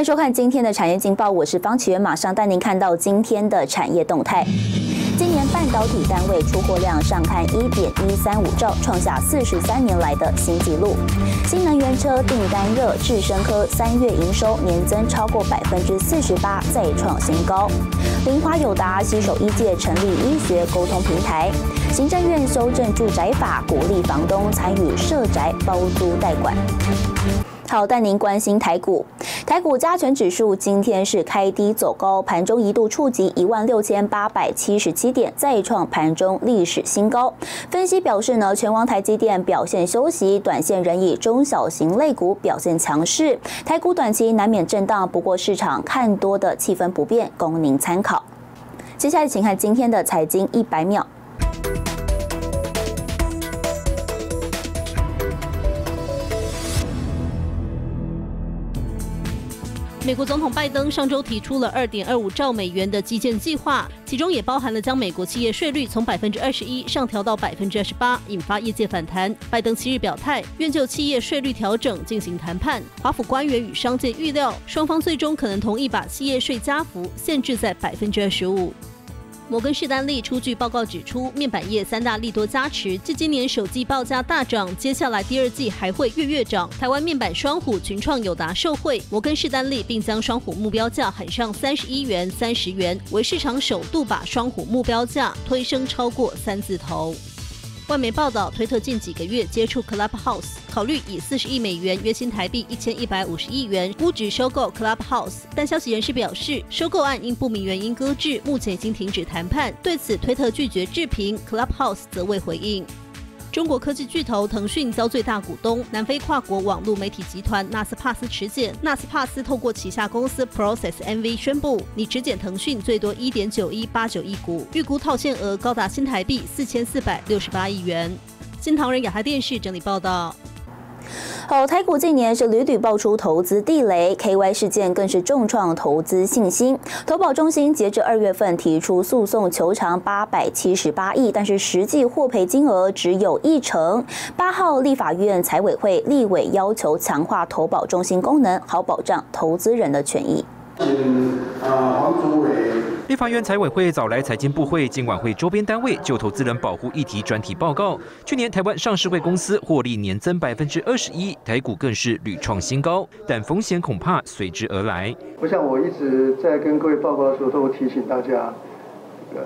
欢迎收看今天的产业劲报，我是方启源，马上带您看到今天的产业动态。今年半导体单位出货量上看一点一三五兆，创下四十三年来的新纪录。新能源车订单热，智深科三月营收年增超过百分之四十八，再创新高。林华友达携手一届成立医学沟通平台。行政院修正住宅法，鼓励房东参与设宅包租代管。好，带您关心台股。台股加权指数今天是开低走高，盘中一度触及一万六千八百七十七点，再创盘中历史新高。分析表示呢，全网台积电表现休息，短线仍以中小型类股表现强势。台股短期难免震荡，不过市场看多的气氛不变，供您参考。接下来请看今天的财经一百秒。美国总统拜登上周提出了二点二五兆美元的基建计划，其中也包含了将美国企业税率从百分之二十一上调到百分之二十八，引发业界反弹。拜登七日表态，愿就企业税率调整进行谈判。华府官员与商界预料，双方最终可能同意把企业税加幅限制在百分之二十五。摩根士丹利出具报告指出，面板业三大利多加持，至今年首季报价大涨，接下来第二季还会月月涨。台湾面板双虎群创友达受惠，摩根士丹利并将双虎目标价喊上三十一元、三十元，为市场首度把双虎目标价推升超过三字头。外媒报道，推特近几个月接触 Clubhouse，考虑以四十亿美元（约新台币一千一百五十亿元）估值收购 Clubhouse，但消息人士表示，收购案因不明原因搁置，目前已经停止谈判。对此，推特拒绝置评，Clubhouse 则未回应。中国科技巨头腾讯遭最大股东南非跨国网络媒体集团纳斯帕斯持减，纳斯帕斯透过旗下公司 Process NV 宣布，拟持减腾讯最多一点九一八九亿股，预估套现额高达新台币四千四百六十八亿元。新唐人亚太电视整理报道。好，台股近年是屡屡爆出投资地雷，KY 事件更是重创投资信心。投保中心截至二月份提出诉讼，求偿八百七十八亿，但是实际获赔金额只有一成。八号立法院财委会立委要求强化投保中心功能，好保障投资人的权益。立法院财委会早来财经部会、监管会周边单位就投资人保护议题专题报告。去年台湾上市会公司获利年增百分之二十一，台股更是屡创新高，但风险恐怕随之而来。我想我一直在跟各位报告的时候，都提醒大家，呃。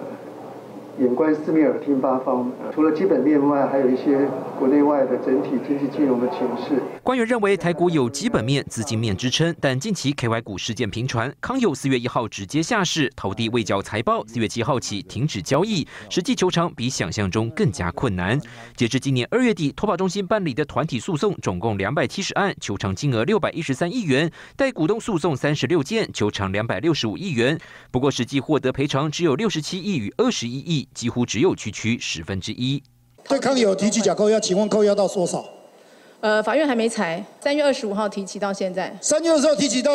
眼观四面，耳听八方。除了基本面外，还有一些国内外的整体经济金融的情势。官员认为台股有基本面、资金面支撑，但近期 KY 股事件频传，康友四月一号直接下市，投递未缴财报，四月七号起停止交易，实际求偿比想象中更加困难。截至今年二月底，投保中心办理的团体诉讼总共两百七十案，求偿金额六百一十三亿元；待股东诉讼三十六件，求偿两百六十五亿元。不过实际获得赔偿只有六十七亿与二十一亿。几乎只有区区十分之一。对康友提起假扣押，请问扣押到多少？呃，法院还没裁，三月二十五号提起到现在。三月二十号提起到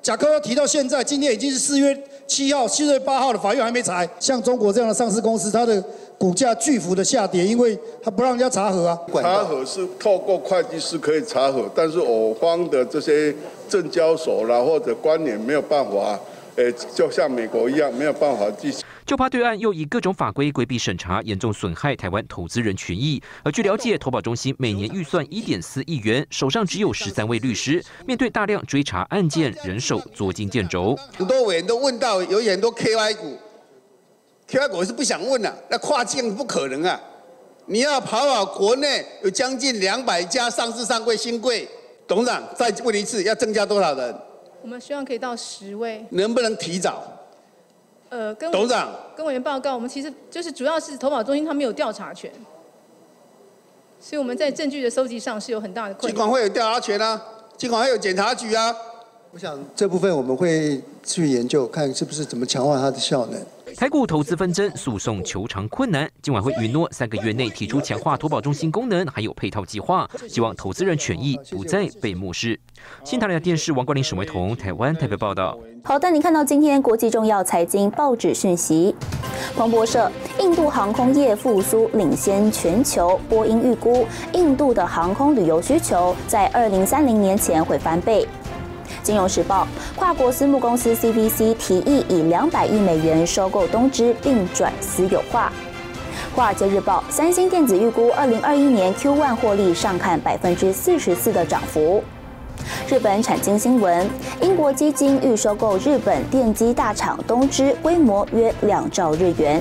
假扣押提到现在，今天已经是四月七号、四月八号了，法院还没裁。像中国这样的上市公司，它的股价巨幅的下跌，因为它不让人家查核啊。查核是透过会计师可以查核，但是我方的这些证交所啦或者关联没有办法，呃，就像美国一样没有办法进行。就怕对岸又以各种法规规避审查，严重损害台湾投资人权益。而据了解，投保中心每年预算一点四亿元，手上只有十三位律师，面对大量追查案件，人手捉襟见肘。很多委员都问到，有很多 KY 股，KY 股是不想问了，那跨境不可能啊！你要跑跑国内，有将近两百家上市上柜新贵，董事长再问一次，要增加多少人？我们希望可以到十位。能不能提早？呃，跟董事长跟委员报告，我们其实就是主要是投保中心，他没有调查权，所以我们在证据的收集上是有很大的困难。尽管会有调查权啊，尽管会有检察局啊。我想这部分我们会去研究，看是不是怎么强化它的效能。台股投资纷争，诉讼求偿困难。今晚会允诺三个月内提出强化投保中心功能，还有配套计划，希望投资人权益不再被漠视。新唐人电视王冠林、沈维彤，台湾台北报道。好，带你看到今天国际重要财经报纸讯息。彭博社：印度航空业复苏领先全球。波音预估，印度的航空旅游需求在二零三零年前会翻倍。金融时报，跨国私募公司 CVC 提议以两百亿美元收购东芝，并转私有化。华尔街日报，三星电子预估二零二一年 Q1 获利上看百分之四十四的涨幅。日本产经新闻，英国基金预收购日本电机大厂东芝，规模约两兆日元。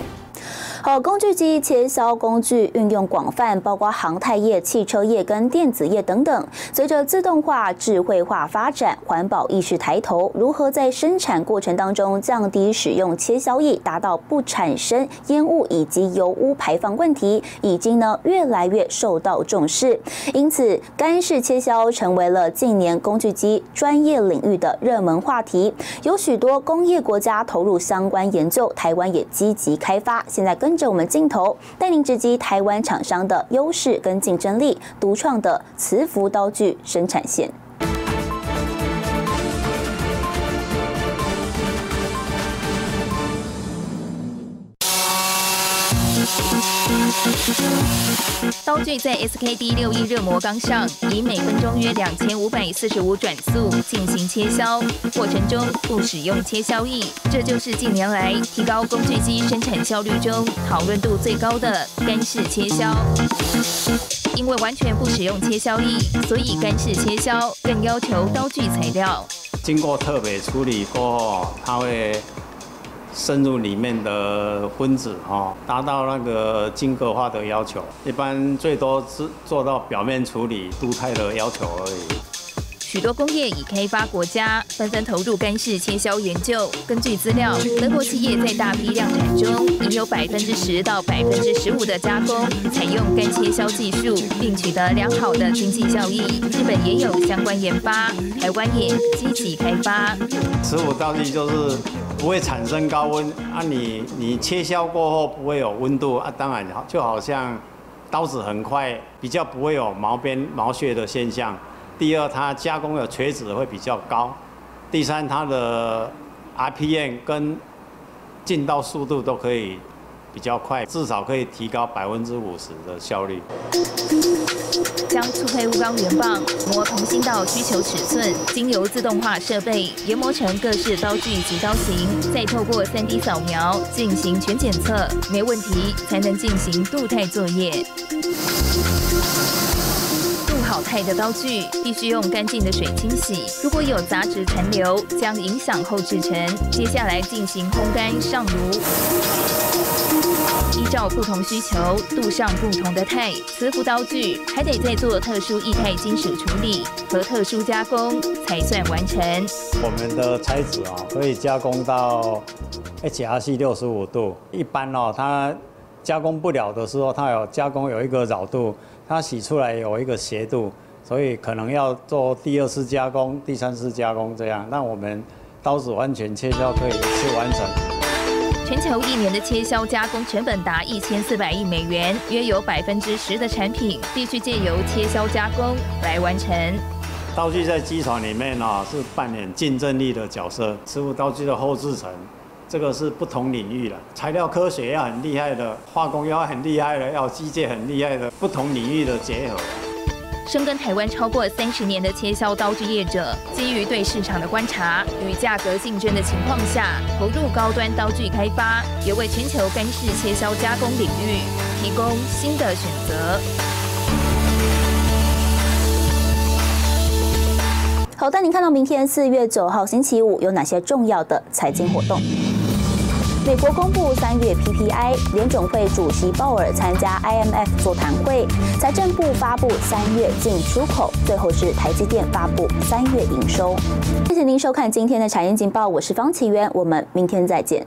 好，工具机切削工具运用广泛，包括航太业、汽车业跟电子业等等。随着自动化、智慧化发展，环保意识抬头，如何在生产过程当中降低使用切削液，达到不产生烟雾以及油污排放问题，已经呢越来越受到重视。因此，干式切削成为了近年工具机专业领域的热门话题。有许多工业国家投入相关研究，台湾也积极开发。现在跟跟着我们镜头，带您直击台湾厂商的优势跟竞争力，独创的磁浮刀具生产线。刀具在 SKD 六一热磨缸上，以每分钟约两千五百四十五转速进行切削，过程中不使用切削液，这就是近年来提高工具机生产效率中讨论度最高的干式切削。因为完全不使用切削液，所以干式切削更要求刀具材料经过特别处理过后，它会。深入里面的分子哈，达到那个晶格化的要求。一般最多是做到表面处理、镀钛的要求而已。许多工业已开发国家纷纷投入干式切削研究。根据资料，德国企业在大批量产中，已有百分之十到百分之十五的加工采用干切削技术，并取得良好的经济效益。日本也有相关研发，台湾也积极开发。磁浮刀具就是。不会产生高温啊！你你切削过后不会有温度啊，当然就好像刀子很快，比较不会有毛边毛屑的现象。第二，它加工的垂直会比较高。第三，它的 RPM 跟进刀速度都可以。比较快，至少可以提高百分之五十的效率。将粗胚钨钢圆棒磨同心到需求尺寸，经由自动化设备研磨成各式刀具及刀型，再透过 3D 扫描进行全检测，没问题才能进行镀钛作业。镀好钛的刀具必须用干净的水清洗，如果有杂质残留，将影响后制成。接下来进行烘干上炉。依照不同需求镀上不同的钛，磁浮刀具还得再做特殊液态金属处理和特殊加工才算完成。我们的材质啊，可以加工到 HRC 六十五度。一般哦，它加工不了的时候，它有加工有一个绕度，它洗出来有一个斜度，所以可能要做第二次加工、第三次加工这样。那我们刀子完全切削可以一次完成。全球一年的切削加工成本达一千四百亿美元，约有百分之十的产品必须借由切削加工来完成。刀具在机床里面呢是扮演竞争力的角色，师傅刀具的后制成，这个是不同领域的，材料科学要很厉害的，化工要很厉害的，要机械很厉害的，不同领域的结合。深耕台湾超过三十年的切削刀具业者，基于对市场的观察与价格竞争的情况下，投入高端刀具开发，也为全球干式切削加工领域提供新的选择。好，带您看到明天四月九号星期五有哪些重要的财经活动。美国公布三月 PPI，联总会主席鲍尔参加 IMF 座谈会，财政部发布三月进出口，最后是台积电发布三月营收。谢谢您收看今天的产业情报，我是方启渊，我们明天再见。